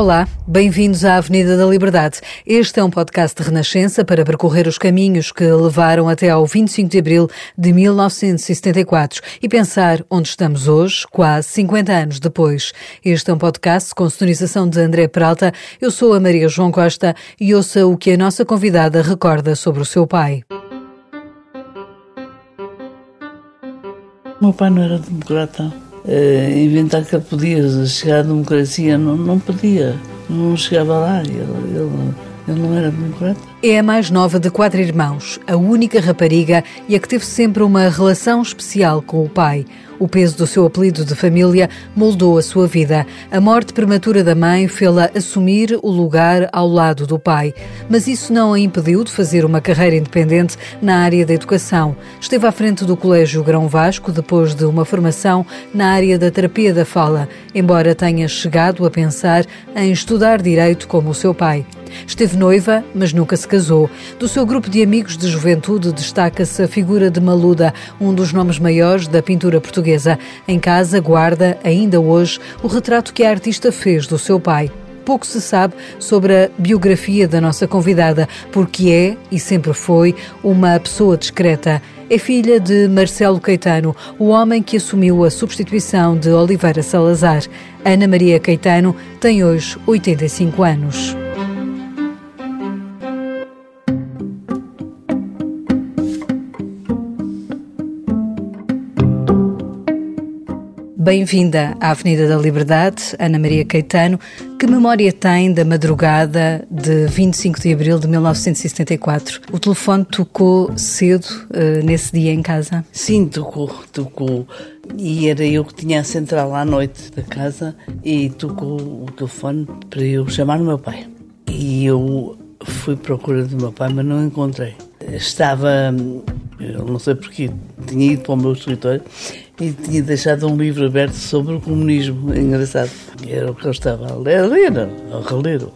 Olá, bem-vindos à Avenida da Liberdade. Este é um podcast de Renascença para percorrer os caminhos que levaram até ao 25 de abril de 1974 e pensar onde estamos hoje, quase 50 anos depois. Este é um podcast com sonorização de André Peralta. Eu sou a Maria João Costa e ouça o que a nossa convidada recorda sobre o seu pai. Meu pai não era democrata. Uh, inventar que ele podia chegar à democracia não, não podia, não chegava lá, ele, ele, ele não era democrata. É a mais nova de quatro irmãos, a única rapariga e a que teve sempre uma relação especial com o pai. O peso do seu apelido de família moldou a sua vida. A morte prematura da mãe fê-la assumir o lugar ao lado do pai. Mas isso não a impediu de fazer uma carreira independente na área da educação. Esteve à frente do Colégio Grão Vasco depois de uma formação na área da terapia da fala, embora tenha chegado a pensar em estudar direito como o seu pai. Esteve noiva, mas nunca se casou. Do seu grupo de amigos de juventude destaca-se a figura de Maluda, um dos nomes maiores da pintura portuguesa. Em casa guarda, ainda hoje, o retrato que a artista fez do seu pai pouco se sabe sobre a biografia da nossa convidada, porque é e sempre foi uma pessoa discreta. É filha de Marcelo Caetano, o homem que assumiu a substituição de Oliveira Salazar. Ana Maria Caetano tem hoje 85 anos. Bem-vinda à Avenida da Liberdade, Ana Maria Caetano. Que memória tem da madrugada de 25 de abril de 1974? O telefone tocou cedo uh, nesse dia em casa? Sim, tocou, tocou. E era eu que tinha a central à noite da casa e tocou o telefone para eu chamar o meu pai. E eu fui procura do meu pai, mas não encontrei. Estava, eu não sei porquê, tinha ido para o meu escritório e tinha deixado um livro aberto sobre o comunismo. É engraçado. Era o que eu estava a ler, a ler, a reler.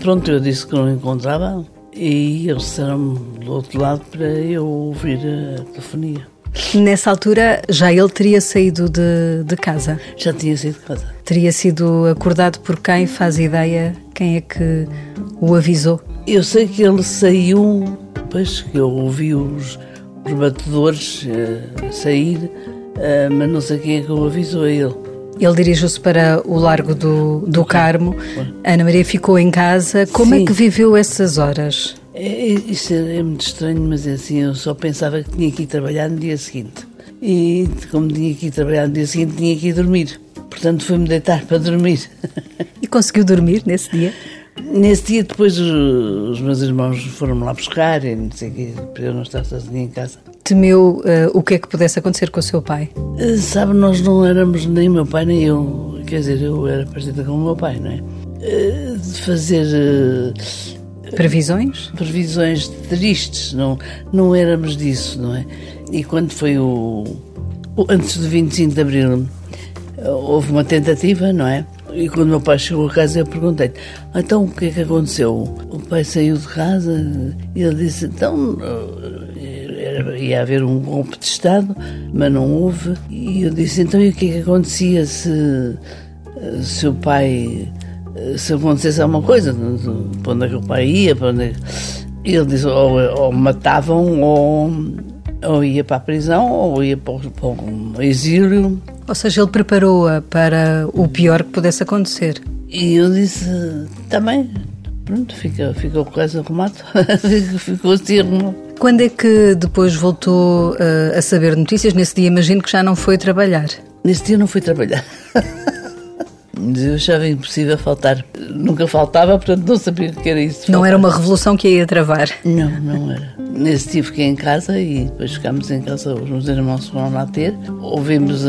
Pronto, eu disse que não encontrava e eles disseram-me do outro lado para eu ouvir a telefonia. Nessa altura já ele teria saído de, de casa? Já tinha saído de casa. Teria sido acordado por quem? Faz ideia quem é que o avisou? Eu sei que ele saiu, depois que eu ouvi os, os batedores uh, sair, uh, mas não sei quem é que o avisou a ele. Ele dirigiu-se para o Largo do, do Carmo. Ana Maria ficou em casa. Como Sim. é que viveu essas horas? É, isso é, é muito estranho, mas é assim, eu só pensava que tinha que ir trabalhar no dia seguinte. E como tinha que ir trabalhar no dia seguinte, tinha que ir dormir. Portanto, fui-me deitar para dormir. E conseguiu dormir nesse dia? Nesse dia, depois, os, meus irmãos foram-me lá buscar, e não sei o quê, para eu não estar sozinha em casa. Temeu uh, o que é que pudesse acontecer com o seu pai? Uh, sabe, nós não éramos nem meu pai nem eu. Quer dizer, eu era parecida com o meu pai, não é? Uh, de fazer Previsões? previsões tristes, não, não éramos disso, não é? E quando foi o, o antes do 25 de Abril, houve uma tentativa, não é? E quando meu pai chegou a casa, eu perguntei-lhe: então o que é que aconteceu? O pai saiu de casa e ele disse: então era, ia haver um golpe de Estado, mas não houve. E eu disse: então e o que é que acontecia se, se o pai se acontecesse alguma coisa, para onde é que o pai ia, para onde é... ele disse, ou, ou matavam, ou, ou ia para a prisão, ou ia para para exílio. Ou seja, ele preparou-a para o pior que pudesse acontecer. E eu disse, também, pronto, fica, ficou quase arrumado, ficou assim arrumado. Quando é que depois voltou uh, a saber notícias? Nesse dia imagino que já não foi trabalhar. Nesse dia não fui trabalhar. Mas eu achava impossível faltar. Nunca faltava, portanto não sabia o que era isso. Não era uma revolução que ia travar. Não, não era. Nesse dia fiquei em casa e depois ficámos em casa, os meus irmãos foram lá ter. Ouvimos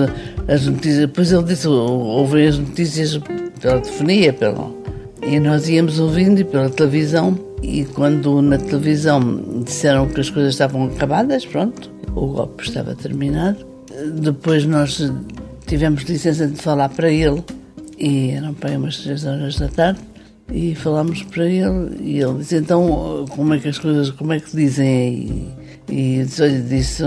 as notícias, depois ele disse, ouvem as notícias pela telefonia, pela... e nós íamos ouvindo pela televisão. E quando na televisão disseram que as coisas estavam acabadas, pronto, o golpe estava terminado. Depois nós tivemos licença de falar para ele e eram para aí umas três horas da tarde e falámos para ele e ele disse então como é que as coisas como é que dizem e, e disse, disse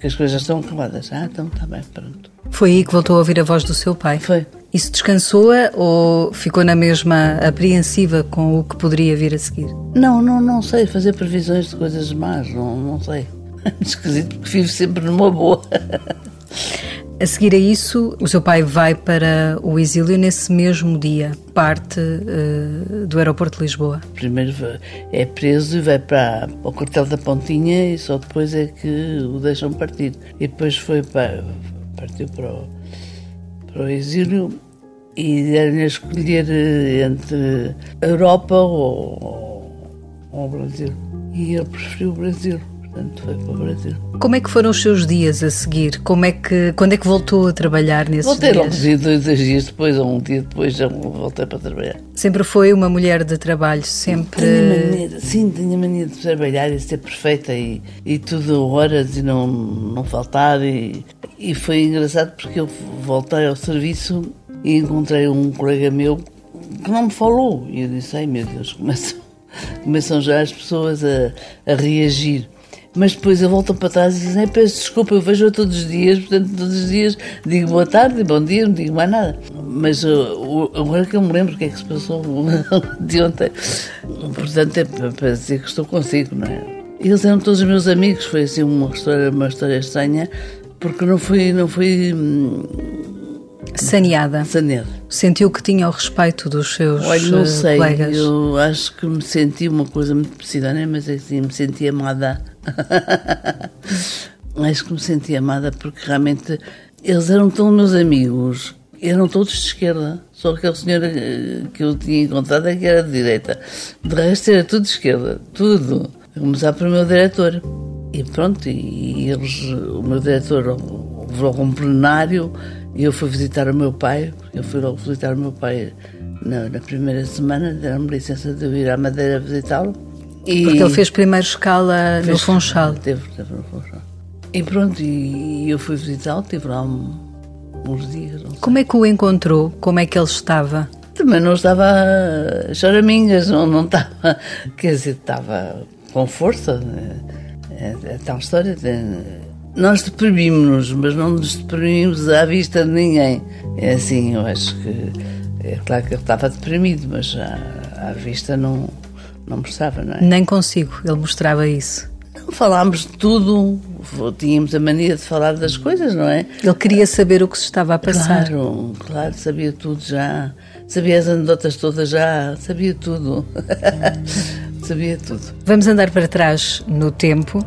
que as coisas já estão acabadas. Ah então está bem pronto. Foi aí que voltou a ouvir a voz do seu pai? Foi. Isso descansou-a ou ficou na mesma apreensiva com o que poderia vir a seguir? Não não não sei fazer previsões de coisas más não não sei. Esquisito porque vivo sempre numa boa A seguir a isso, o seu pai vai para o exílio nesse mesmo dia, parte uh, do aeroporto de Lisboa. Primeiro é preso e vai para o quartel da Pontinha e só depois é que o deixam partir. E depois foi para, partiu para o, para o exílio e deram-lhe a escolher eh, entre Europa ou, ou o Brasil. E ele preferiu o Brasil portanto foi para o Brasil. Como é que foram os seus dias a seguir? Como é que, quando é que voltou a trabalhar nesses voltei dias? Voltei logo dois, dois dias depois, ou um dia depois, já voltei para trabalhar. Sempre foi uma mulher de trabalho, sempre... Tinha maneira, sim, tinha mania de trabalhar e ser perfeita e, e tudo horas e não, não faltar e, e foi engraçado porque eu voltei ao serviço e encontrei um colega meu que não me falou e eu disse, ai meu Deus, começam, começam já as pessoas a, a reagir mas depois eu volto para trás e dizem, peço desculpa, eu vejo-a todos os dias, portanto, todos os dias digo boa tarde, bom dia, não digo mais nada. Mas uh, agora que eu me lembro o que é que se passou de ontem, portanto, é para dizer que estou consigo, não é? Eles eram todos meus amigos, foi assim uma história, uma história estranha, porque não fui, não fui hum, saneada. Saneada. Sentiu que tinha o respeito dos seus Olha, não uh, sei, colegas? Eu acho que me senti uma coisa muito parecida, né? mas assim, me senti amada. acho que me senti amada porque realmente eles eram tão meus amigos, eram todos de esquerda. Só aquele senhor eh, que eu tinha encontrado é que era de direita. De resto era tudo de esquerda, tudo. A começar pelo meu diretor. E pronto, e eles, o meu diretor levou um plenário e eu fui visitar o meu pai, eu fui logo visitar o meu pai na, na primeira semana, deram-me licença de eu ir à Madeira visitá-lo. E Porque ele fez primeiro escala fez, no Funchal. Teve, teve no Funchal. E pronto, e, eu fui visitá-lo, tive lá um, uns dias. Como é que o encontrou? Como é que ele estava? Também não estava choramingas, não, não estava, quer dizer, estava com força. É, é tal história. De, nós deprimimos-nos, mas não nos deprimimos à vista de ninguém. É assim, eu acho que. É claro que ele estava deprimido, mas à, à vista não, não mostrava, não é? Nem consigo, ele mostrava isso. Falámos de tudo, tínhamos a mania de falar das coisas, não é? Ele queria saber o que se estava a passar. Claro, claro, sabia tudo já. Sabia as anedotas todas já, sabia tudo. sabia tudo. Vamos andar para trás no tempo.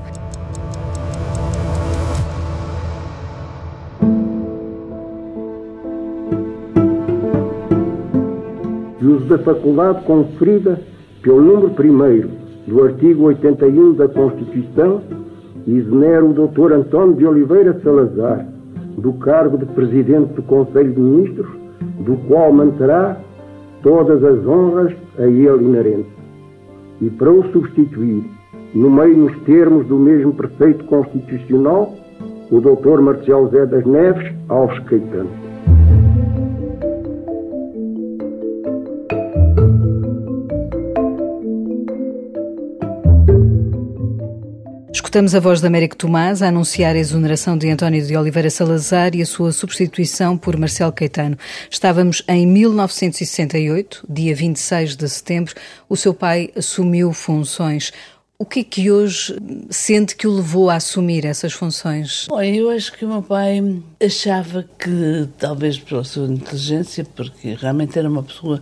uso da faculdade conferida pelo número 1 do artigo 81 da Constituição, exonera o Dr. António de Oliveira Salazar do cargo de Presidente do Conselho de Ministros, do qual manterá todas as honras a ele inerentes. E para o substituir, no meio nos termos do mesmo preceito constitucional, o Dr. Marcelo Zé das Neves Alves Caetano. Escutamos a voz de Américo Tomás a anunciar a exoneração de António de Oliveira Salazar e a sua substituição por Marcelo Caetano. Estávamos em 1968, dia 26 de setembro, o seu pai assumiu funções. O que é que hoje sente que o levou a assumir essas funções? Bom, eu acho que o meu pai achava que, talvez pela sua inteligência, porque realmente era uma pessoa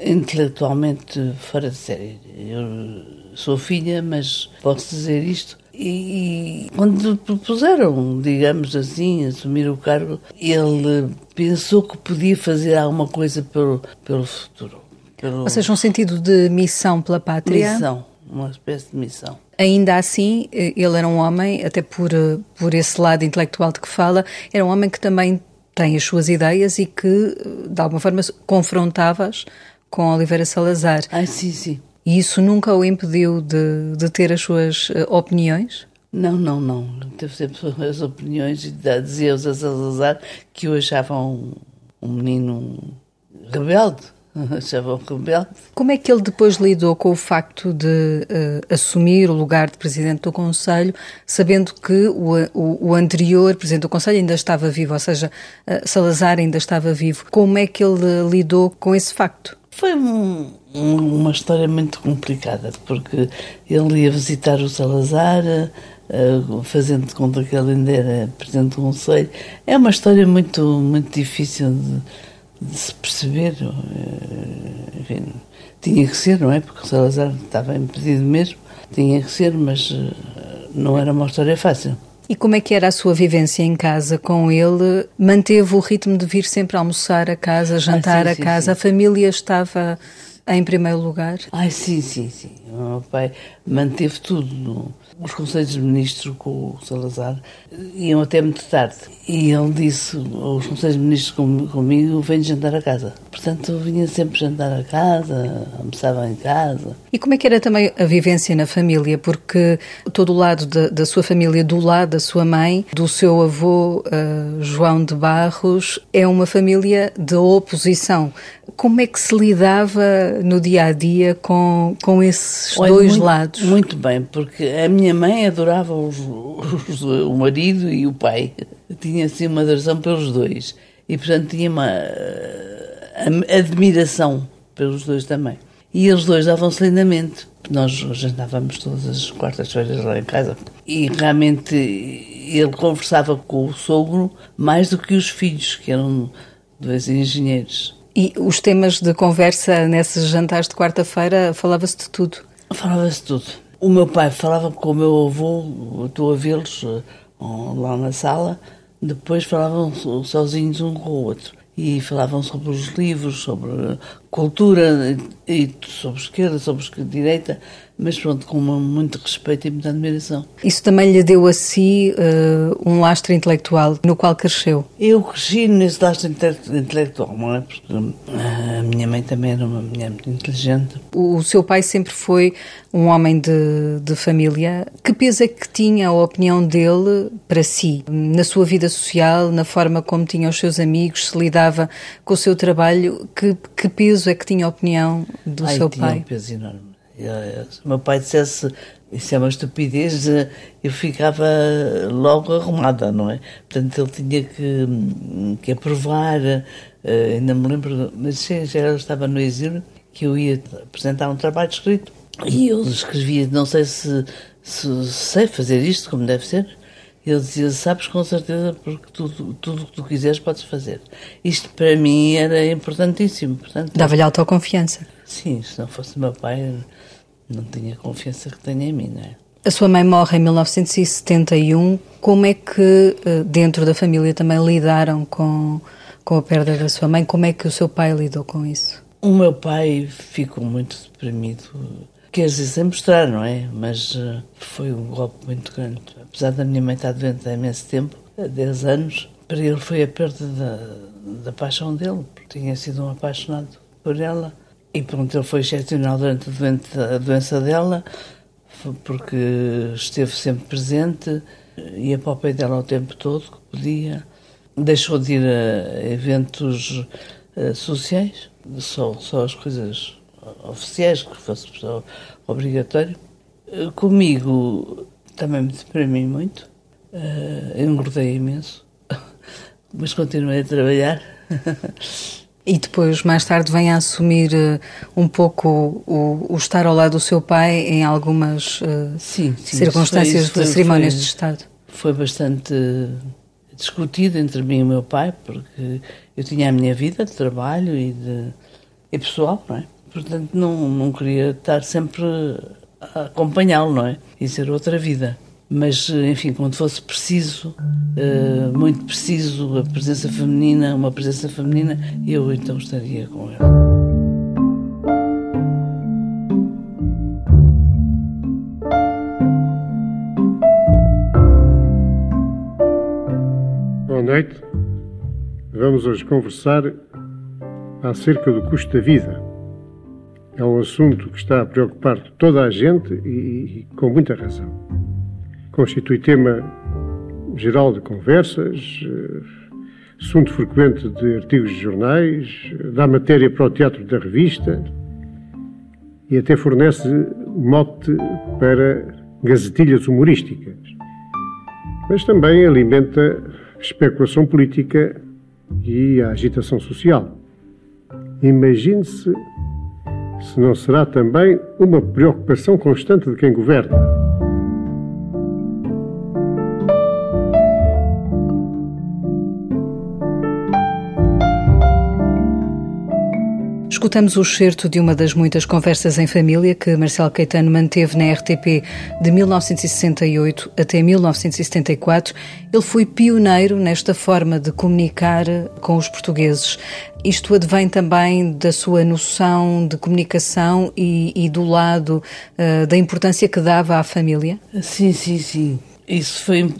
intelectualmente fora de série. Eu sou filha, mas posso dizer isto E, e quando propuseram, digamos assim, assumir o cargo, ele pensou que podia fazer alguma coisa pelo, pelo futuro. Pelo... Ou seja, um sentido de missão pela pátria. Missão, uma espécie de missão. Ainda assim, ele era um homem, até por, por esse lado intelectual de que fala, era um homem que também tem as suas ideias e que, de alguma forma, confrontava-as com Oliveira Salazar. Ah, sim, sim. E isso nunca o impediu de, de ter as suas uh, opiniões? Não, não, não. Teve sempre as opiniões e dizia-os a Salazar que o achavam um, um menino rebelde. Achavam rebelde. Como é que ele depois lidou com o facto de uh, assumir o lugar de Presidente do Conselho, sabendo que o, o, o, anterior Presidente do Conselho ainda estava vivo, ou seja, uh, Salazar ainda estava vivo? Como é que ele lidou com esse facto? Foi um, uma história muito complicada, porque ele ia visitar o Salazar, uh, fazendo conta que ele ainda era presidente do Conselho. É uma história muito, muito difícil de, de se perceber. Uh, enfim, tinha que ser, não é? Porque o Salazar estava impedido mesmo, tinha que ser, mas uh, não era uma história fácil. E como é que era a sua vivência em casa com ele? Manteve o ritmo de vir sempre almoçar a casa, jantar ah, sim, a casa? Sim. A família estava em primeiro lugar? Ai, sim, sim, sim. O meu pai manteve tudo. Os conselhos de ministros com o Salazar iam até muito tarde. E ele disse, os conselhos de ministros comigo, vem jantar a casa. Portanto, eu vinha sempre jantar a casa, almoçava em casa. E como é que era também a vivência na família? Porque todo o lado da, da sua família, do lado da sua mãe, do seu avô uh, João de Barros, é uma família de oposição. Como é que se lidava no dia a dia com, com esses Olha, dois muito, lados? Muito bem, porque a minha mãe adorava os, os, o marido e o pai. Tinha assim uma adoração pelos dois. E portanto tinha uma admiração pelos dois também. E eles dois davam-se lindamente. Nós jantávamos todas as quartas-feiras lá em casa. E realmente ele conversava com o sogro mais do que os filhos, que eram dois engenheiros. E os temas de conversa nesses jantares de quarta-feira, falava-se de tudo? Falava-se de tudo. O meu pai falava com o meu avô, estou a vê-los eh, lá na sala, depois falavam sozinhos um com o outro. E falavam sobre os livros, sobre cultura, e sobre esquerda, sobre direita, mas pronto, com muito respeito e muita admiração. Isso também lhe deu a si uh, um lastro intelectual no qual cresceu? Eu cresci nesse lastro intelectual, não é? Porque eh, a minha mãe também era uma mulher muito inteligente. O, o seu pai sempre foi um homem de, de família. Que peso é que tinha a opinião dele para si? Na sua vida social, na forma como tinha os seus amigos, se lidava com o seu trabalho, que, que peso é que tinha a opinião do Ai, seu tinha pai? um peso enorme se o meu pai dissesse isso é uma estupidez, eu ficava logo arrumada, não é? Portanto, ele tinha que, que aprovar, eh, ainda me lembro, mas já estava no exílio, que eu ia apresentar um trabalho escrito e eu escrevia, não sei se, se sei fazer isto como deve ser, ele dizia, sabes com certeza, porque tudo, tudo o que tu quiseres podes fazer. Isto para mim era importantíssimo. Dava-lhe autoconfiança. Sim, se não fosse meu pai, não tinha confiança que tenho em mim, não é? A sua mãe morre em 1971. Como é que eh, dentro da família também lidaram com, com a perda da sua mãe? Como é que o seu pai lidou com isso? O meu pai ficou muito deprimido. Quer dizer, sem mostrar, não é? Mas uh, foi um golpe muito grande. Apesar da minha mãe estar doente há imenso tempo, há 10 anos, para ele foi a perda da, da paixão dele, porque tinha sido um apaixonado por ela. E pronto, ele foi excepcional durante a doença dela, porque esteve sempre presente, ia para o pé dela o tempo todo que podia. Deixou de ir a eventos uh, sociais, só, só as coisas oficiais, que fosse obrigatório. Uh, comigo também me deprimi muito, uh, engordei imenso, mas continuei a trabalhar. E depois, mais tarde, vem a assumir uh, um pouco o, o, estar ao lado do seu pai em algumas uh, sim, sim, circunstâncias de cerimónias foi, de Estado. Foi bastante discutido entre mim e o meu pai, porque eu tinha a minha vida de trabalho e, de, e pessoal, não é? Portanto, não, não queria estar sempre acompanhá-lo, não é? E ser outra vida. Mas, enfim, quando fosse preciso, uh, muito preciso, a presença feminina, uma presença feminina, eu então estaria com ela. Boa noite. Vamos hoje conversar acerca do custo da vida. É um assunto que está a preocupar toda a gente e, e com muita razão. Constitui tema geral de conversas, eh, assunto frequente de artigos de jornais, dá matéria para o teatro da revista e até fornece mote para gazetilhas humorísticas. Mas também alimenta especulação política e a agitação social. Imagine-se se não será também uma preocupação constante de quem governa. Escutamos o excerto de uma das muitas conversas em família que Marcelo Caetano manteve na RTP de 1968 até 1974. Ele foi pioneiro nesta forma de comunicar com os portugueses. Isto advém também da sua noção de comunicação e, e do lado uh, da importância que dava à família? Sim, sim, sim. Isso foi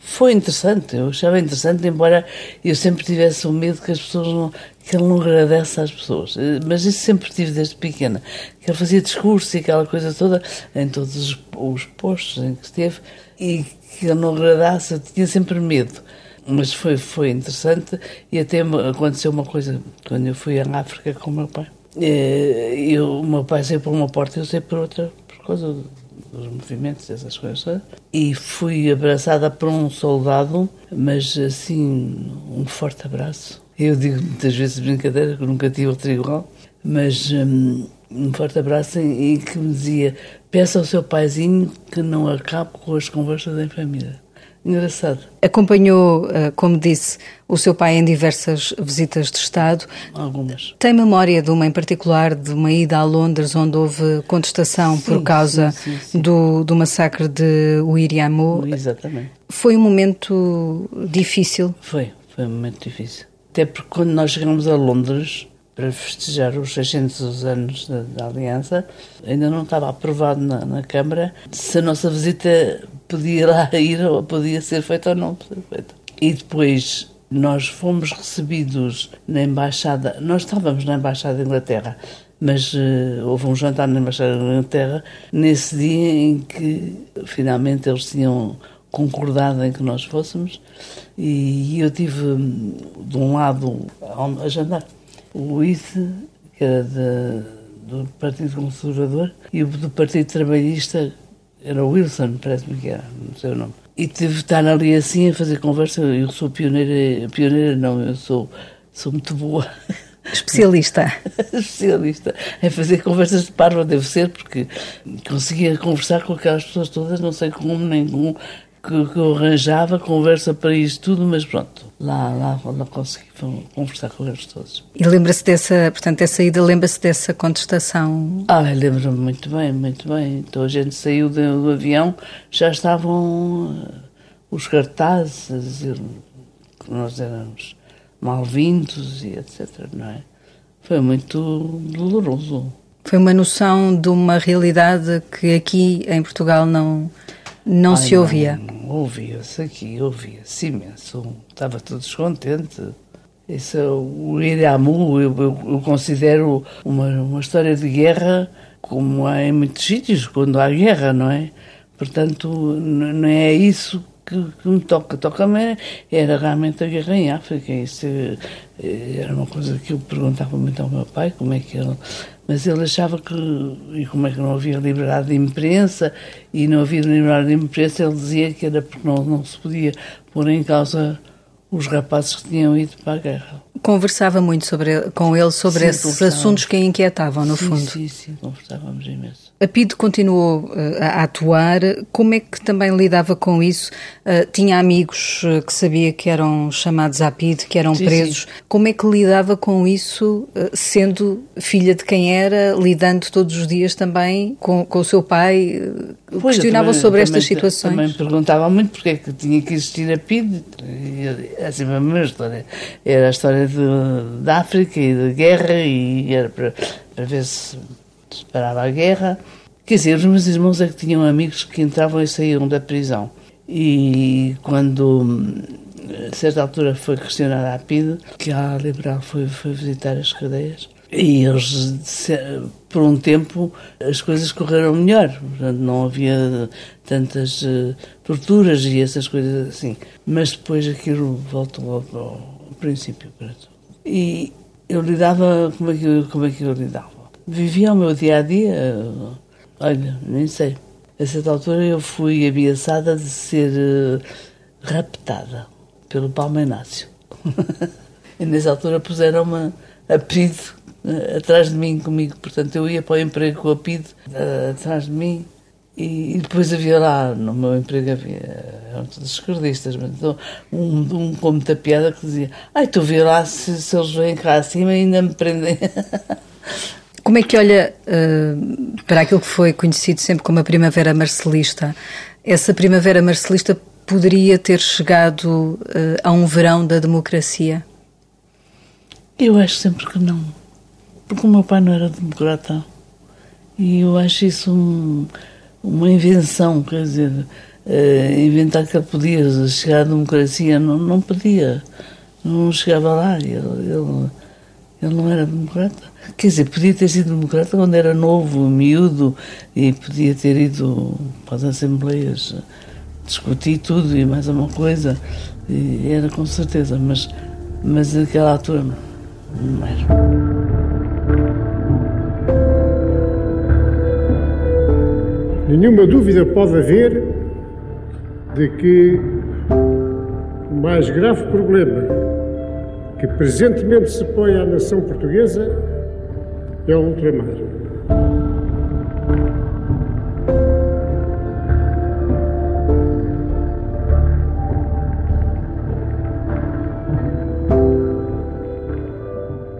foi interessante, eu achava interessante, embora eu sempre tivesse o medo que as pessoas não, que ele não agradece às pessoas. Eh, mas isso sempre tive desde pequena. Que ele fazia discurso e aquela coisa toda em todos os, os postos em que esteve e que ele não agradasse, eu tinha sempre medo. Mas foi, foi interessante e até aconteceu uma coisa quando eu fui à África com o meu pai. Eh, eu, o meu pai saiu por uma porta e eu saí por outra, por causa dos movimentos, essas coisas. E fui abraçada por um soldado, mas assim, um forte abraço eu digo muitas vezes brincadeira que nunca tive outro igual, mas um, um forte abraço e que me dizia: peça ao seu paizinho que não acabe com as conversas em família. Engraçado. Acompanhou, eh, como disse, o seu pai em diversas visitas de Estado. Algumas. Tem memória de uma em particular, de uma ida a Londres, onde houve contestação sim, por causa sim, sim, do, do massacre de Uiriamu. Exatamente. Foi um momento difícil? Foi, foi um momento difícil. Até porque quando nós chegamos a Londres para festejar os 600 anos da, da Aliança, ainda não estava aprovado na, na, Câmara se a nossa visita podia lá ir ou podia ser feita ou não ser feita. E depois nós fomos recebidos na Embaixada, nós estávamos na Embaixada da Inglaterra, mas uh, houve um jantar na Embaixada da Inglaterra nesse dia em que finalmente eles tinham concordado em que nós fôssemos e eu tive de um lado a jantar o Luís, que era de, do Partido Conservador, e o do Partido Trabalhista era o Wilson, parece-me que era, não sei o nome. E tive de estar ali assim a fazer conversa. Eu sou pioneira, pioneira não, eu sou, sou muito boa. Especialista. Especialista. Em fazer conversas de parva, deve ser, porque conseguia conversar com aquelas pessoas todas, não sei como, como, que, que eu arranjava conversa para isto tudo, mas pronto, lá, lá, lá consegui conversar com eles todos. E lembra-se dessa, portanto, essa ida, lembra-se dessa contestação? Ah, lembro-me muito bem, muito bem. Então a gente saiu do, do avião, já estavam uh, os cartazes a dizer que nós éramos mal-vindos e etc, não é? Foi muito doloroso. Foi uma noção de uma realidade que aqui em Portugal não não Ai, se ouvia? Ouvia-se aqui, ouvia-se imenso. Estava todo descontente. Isso, o Iramu, eu, eu, eu, considero uma, uma história de guerra como há em muitos sítios, quando há guerra, não é? Portanto, não é isso que, que me toca. Toca-me era realmente a guerra em África. Isso eh, era uma coisa que eu perguntava muito ao meu pai, como é que ele mas ele achava que, e como é que não havia liberdade de imprensa, e não havia liberdade de imprensa, ele dizia que era porque não, não se podia pôr em causa os rapazes que tinham ido para a guerra. Conversava muito sobre, com ele sobre Sim, esses assuntos que a inquietavam, no sim, fundo. Sim, sim, conversávamos imenso. A PIDE continuou eh, a atuar. Como é que também lidava com isso? Eh, tinha amigos eh, que sabia que eram chamados à PIDE, que eram Sim, presos. Como é que lidava com isso, sendo filha de quem era, lidando todos os dias também com, com o seu pai? Pois, Questionava também- sobre estas situações? Também perguntava muito porque é que tinha que existir a PID. E É sempre a mesma história. Era a história de, da África e da guerra e era para, para ver se se parava a guerra. Quer dizer, os meus irmãos é que tinham amigos que entravam e saíam da prisão. E quando, a certa altura, foi questionada a PID, que a Liberal foi, foi visitar as cadeias, e eles, por um tempo, as coisas correram melhor. Não havia tantas eh, torturas e essas coisas assim. Mas depois aquilo voltou ao, ao princípio para tudo. E eu lidava, como é que eu, como é que eu lidava? Vivia o meu dia a dia, olha, nem sei. A certa altura eu fui ameaçada de ser eh, raptada pelo Palma Inácio. e nessa altura puseram-me a PID eh, atrás de mim comigo. Portanto, eu ia para o emprego com a PID eh, atrás de mim. E, e depois havia lá, no meu emprego havia, eram todos esquerdistas, mas então, um, um com muita piada que dizia ai, tu vê lá se, se eles vêm cá acima e ainda me prendem. Como é que olha eh, para aquilo que foi conhecido sempre como a Primavera Marcelista? Essa Primavera Marcelista poderia ter chegado eh, a um verão da democracia? Eu acho sempre que não. Porque o meu pai não era democrata. E eu acho isso um- uma invenção, quer dizer, eh, inventar que ele podia chegar à democracia, não, não podia. Não chegava lá. Ele, ele, ele não era democrata. Quer dizer, podia ter sido democrata quando era novo, miúdo, e podia ter ido para as assembleias discutir tudo e mais uma coisa. E era com certeza, mas, mas naquela altura. Não era. Nenhuma dúvida pode haver de que o mais grave problema que presentemente se põe à nação portuguesa é o ultramar.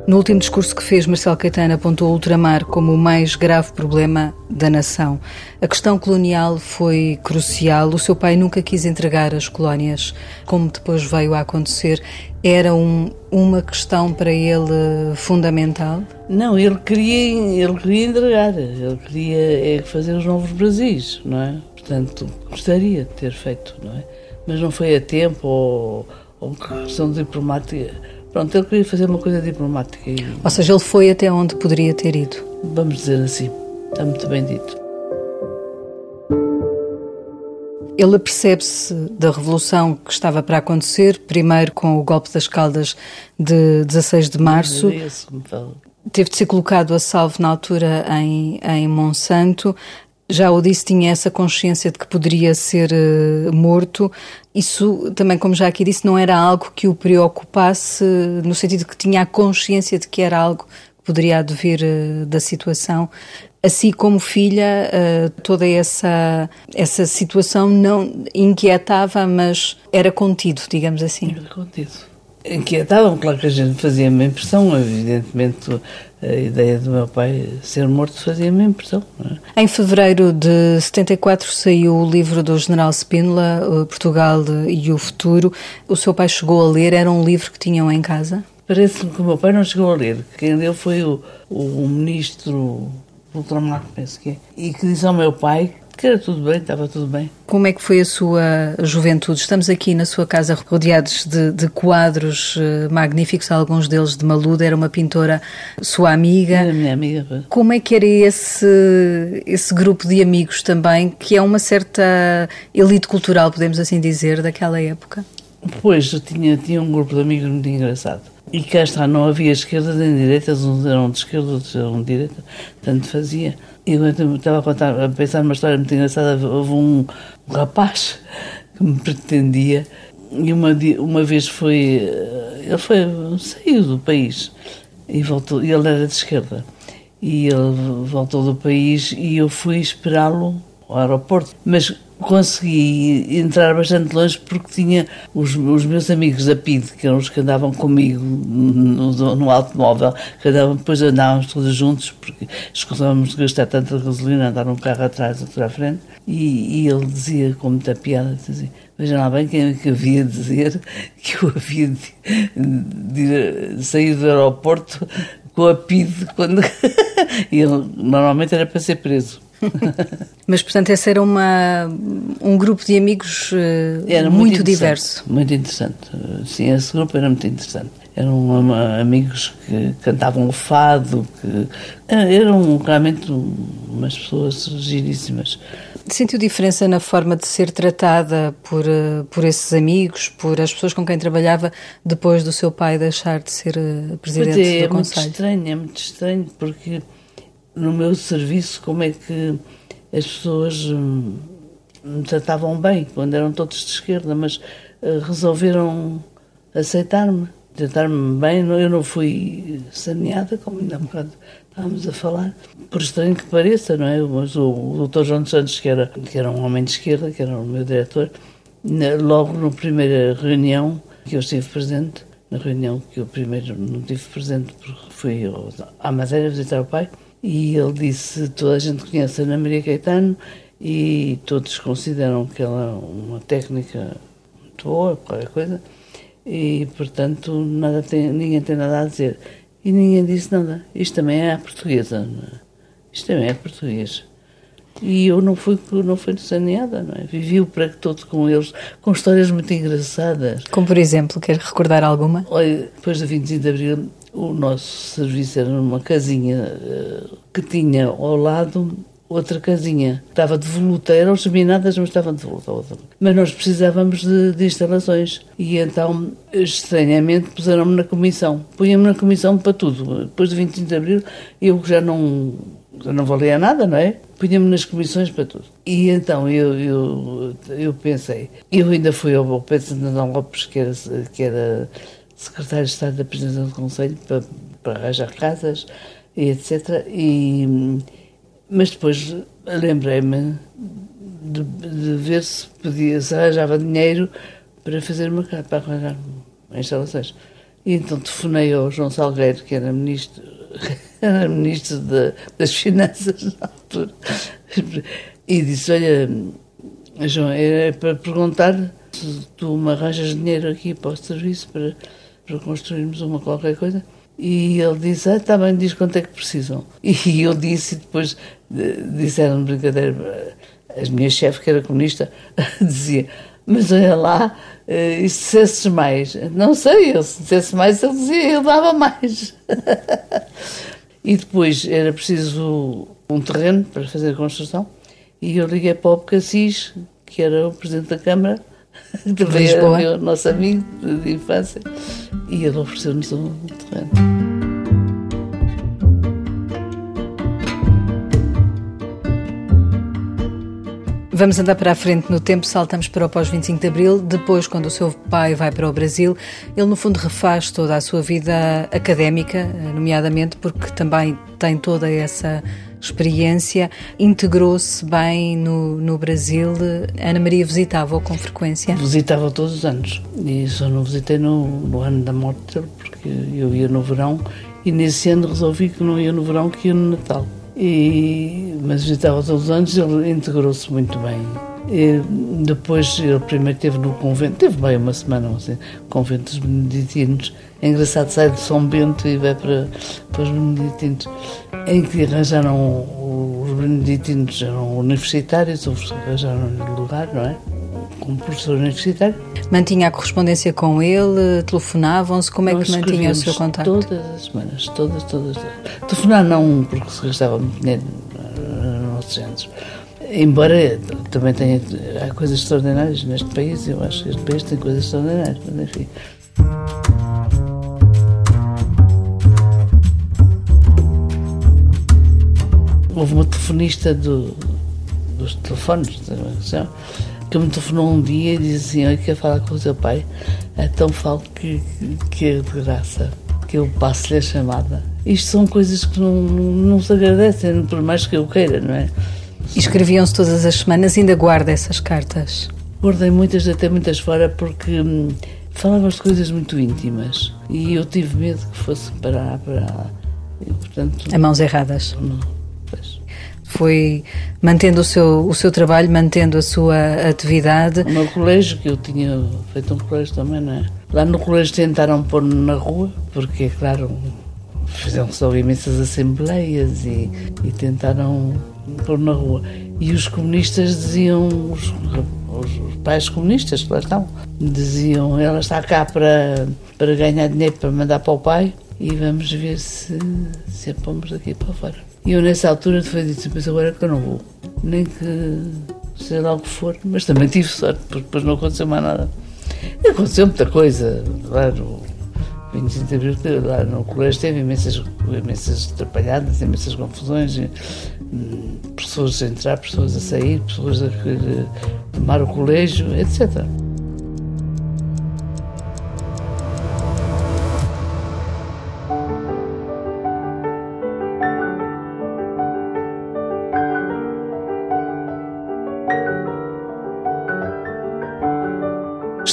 No último discurso que fez, Marcelo Caetano apontou o ultramar como o mais grave problema da nação. A questão colonial foi crucial. O seu pai nunca quis entregar as colónias, como depois veio a acontecer. Era um, uma questão para ele fundamental? Não, ele queria, ele queria entregar, ele queria é, fazer os novos Brasis, não é? Portanto, gostaria de ter feito, não é? Mas não foi a tempo ou, ou questão diplomática. Pronto, ele queria fazer uma coisa diplomática e, Ou seja, ele foi até onde poderia ter ido. vamos dizer assim, está muito bem dito. Ele apercebe-se da revolução que estava para acontecer, primeiro com o golpe das Caldas de 16 de março. É que me fala. Teve de ser colocado a salvo na altura em, em Monsanto. Já o disse, tinha essa consciência de que poderia ser eh, morto. Isso também, como já aqui disse, não era algo que o preocupasse, no sentido que tinha a consciência de que era algo que poderia advir eh, da situação. Assim como filha, eh, toda essa, essa situação não inquietava, mas era contido, digamos assim. Era contido. Inquietavam, claro que a gente fazia-me impressão, evidentemente a ideia do meu pai ser morto fazia-me impressão. É? Em fevereiro de 74 saiu o livro do General Spínola, Portugal e o Futuro. O seu pai chegou a ler, era um livro que tinham em casa? Parece-me que o meu pai não chegou a ler. Quem leu foi o, o ministro ultramar, penso que é, e que disse ao meu pai que era tudo bem, estava tudo bem. Como é que foi a sua juventude? Estamos aqui na sua casa rodeados de, de quadros eh, magníficos, alguns deles de Maluda, era uma pintora sua amiga. Era minha amiga. Como é que era esse, esse grupo de amigos também, que é uma certa elite cultural, podemos assim dizer, daquela época? Depois eu tinha, tinha um grupo de amigos muito engraçado. E cá está, não havia esquerdas nem direitas, uns eram de esquerda, outros eram de direita, tanto fazia. E eu estava a, contar, a pensar numa história muito engraçada. Houve um, um rapaz que me pretendia e uma, uma vez foi. eh, Ele foi, saiu do país e voltou. E ele era de esquerda. E ele voltou do país e eu fui esperá-lo ao aeroporto. Mas consegui entrar bastante longe porque tinha os, os meus amigos da PID, que eram os que andavam comigo no, no automóvel, que andavam, depois andávamos todos juntos, porque escusávamos de gastar tanta gasolina, andar um carro atrás, outro à frente, e, e ele dizia com muita piada, dizia, vejam lá bem quem é que havia de dizer que eu havia de, de ir, sair do aeroporto com a PID quando e ele normalmente era para ser preso. Mas, portanto, esse era uma, um grupo de amigos era muito, muito diverso. Muito interessante. Sim, esse grupo era muito interessante. Eram uma, amigos que cantavam o fado, que eram realmente umas pessoas giríssimas. Sentiu diferença na forma de ser tratada por, uh, por esses amigos, por as pessoas com quem trabalhava, depois do seu pai deixar de ser presidente é, do é Conselho? muito estranho, é muito estranho, porque no meu serviço, como é que as pessoas hum, me tratavam bem, quando eram todos de esquerda, mas uh, resolveram aceitar-me, tratar-me bem. Eu não fui saneada, como ainda há um bocado estávamos a falar, por estranho que pareça, não é? Mas o, Dr. João Santos, que era, que era um homem de esquerda, que era o meu diretor, logo na primeira reunião que eu estive presente, na reunião que eu primeiro não estive presente porque fui à Madeira visitar o pai, e ele disse: toda a gente conhece a Ana Maria Caetano e todos consideram que ela é uma técnica muito boa, qualquer coisa, e portanto nada tem, ninguém tem nada a dizer. E ninguém disse nada. Isto também é a portuguesa, isto também é português. E eu não fui, não fui saneada, não é? Vivi o prego todo com eles, com histórias muito engraçadas. Como por exemplo, quer recordar alguma? Olha, depois do 25 de Abril, o nosso serviço era numa casinha uh, que tinha ao lado outra casinha. Estava de voluta, eram geminadas, mas estavam de voluta. Mas nós precisávamos de, de instalações. E então, estranhamente, puseram-me na comissão. Punham-me na comissão para tudo. Depois do 25 de Abril, eu já não, já não valia nada, não é? Punha-me nas comissões para tudo. E então eu, eu, eu pensei, eu ainda fui ao Pedro Santana Lopes, que era, que era secretário de Estado da Presidência do Conselho, para, para arranjar casas e etc. E, mas depois lembrei-me de, de, ver se podia, se arranjava dinheiro para fazer uma para arranjar instalações. E então telefonei ao João Salgueiro, que era ministro, era ministro de, das Finanças na altura, e disse: Olha, João, é para perguntar se tu me arranjas dinheiro aqui para o serviço para, para construirmos uma qualquer coisa. E ele disse, ah, está bem, diz quanto é que precisam. E eu disse, e depois disseram de brincadeira, as minhas chefes, que era comunista, dizia, mas olha lá, e se dissesses mais? Não sei, eu, se dissesse mais, ele dizia, eu dava mais. e depois era preciso um terreno para fazer a construção, e eu liguei para o Cassis, que era o Presidente da Câmara, também era meu nosso amigo de infância, e ele ofereceu-nos um terreno. Vamos andar para a frente no tempo, saltamos para o pós-25 de Abril. Depois, quando o seu pai vai para o Brasil, ele no fundo refaz toda a sua vida académica, nomeadamente porque também tem toda essa experiência, integrou-se bem no, no Brasil. Ana Maria visitava-o com frequência? Visitava todos os anos e só não visitei no, no ano da morte porque eu ia no verão e nesse ano resolvi que não ia no verão, que ia no Natal. E, mas visitava todos os anos, ele integrou-se muito bem. E depois, ele primeiro esteve no convento, teve bem uma semana, assim, convento dos beneditinos. É engraçado, sai de São Bento e vai para, para os beneditinos, em que arranjaram, os beneditinos eram universitários, arranjaram-lhe lugar, não é? Como professor universitário. Mantinha a correspondência com ele, telefonavam-se, como é que mantinha o seu contato? Todas as semanas, todas, todas. Telefonar não, porque se gastava muito dinheiro nos nossos centros. Embora também tenha há coisas extraordinárias neste país, eu acho que este país tem coisas extraordinárias, mas enfim. Houve uma telefonista do, dos telefones, que me telefonou um dia e disse assim, quer falar com o seu pai, então falo que, que é de graça, que eu passo-lhe a chamada. Isto são coisas que não, não se agradecem, por mais que eu queira, não é? E escreviam-se todas as semanas, ainda guarda essas cartas? Guardei muitas, até muitas fora, porque hum, falávamos de coisas muito íntimas e eu tive medo que fosse para. para e, portanto, a mãos erradas. Não, Foi mantendo o seu, o seu trabalho, mantendo a sua atividade. O meu colégio, que eu tinha feito um colégio também, não é? Lá no colégio tentaram pôr-me na rua, porque, é claro, fizeram só imensas assembleias e, e tentaram pôr na rua. E os comunistas diziam, os, os pais comunistas que lá estão, diziam, ela está cá para, para ganhar dinheiro para mandar para o pai e vamos ver se, se a pomos daqui para fora. E eu nessa altura foi dito, mas agora é que eu não vou. Nem que seja lá o que for, mas também tive sorte, porque depois não aconteceu mais nada. E aconteceu muita coisa, claro, 25 de Abril, lá no colégio teve imensas, imensas atrapalhadas, imensas confusões, hum, pessoas a entrar, pessoas a sair, pessoas a tomar o colégio, etc.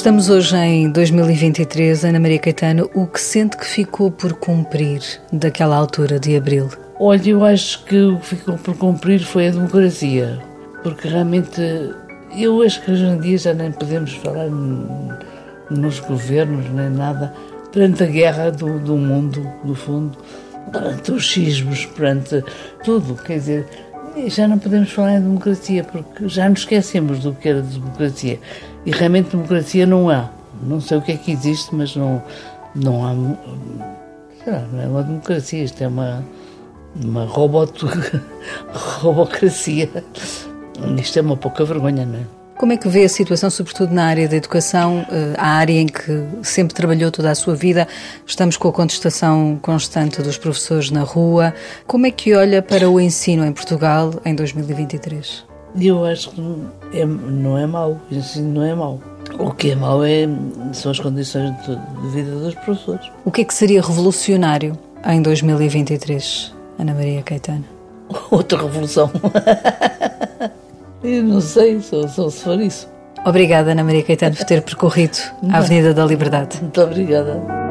Estamos hoje em 2023, Ana Maria Caetano. O que sente que ficou por cumprir daquela altura de abril? Olha, eu acho que o que ficou por cumprir foi a democracia, porque realmente eu acho que hoje em dia já nem podemos falar nos governos nem nada, perante a guerra do, do mundo, no fundo, perante os sismos, perante tudo, quer dizer, já não podemos falar em democracia, porque já nos esquecemos do que era democracia. E realmente democracia não há. Não sei o que é que existe, mas não, não há. Lá, não é uma democracia, isto é uma, uma robot, robocracia. Isto é uma pouca vergonha, não é? Como é que vê a situação, sobretudo na área da educação, eh, a área em que sempre trabalhou toda a sua vida? Estamos com a contestação constante dos professores na rua. Como é que olha para o ensino em Portugal em 2023? Eu acho que é, não é mau, o ensino não é mau. O que é mau é, são as condições de, de vida dos professores. O que é que seria revolucionário em 2023, Ana Maria Caetano? Outra revolução. Eu não sei, só, só se for isso. Obrigada, Ana Maria Caetano, por ter percorrido a Avenida da Liberdade. Muito obrigada.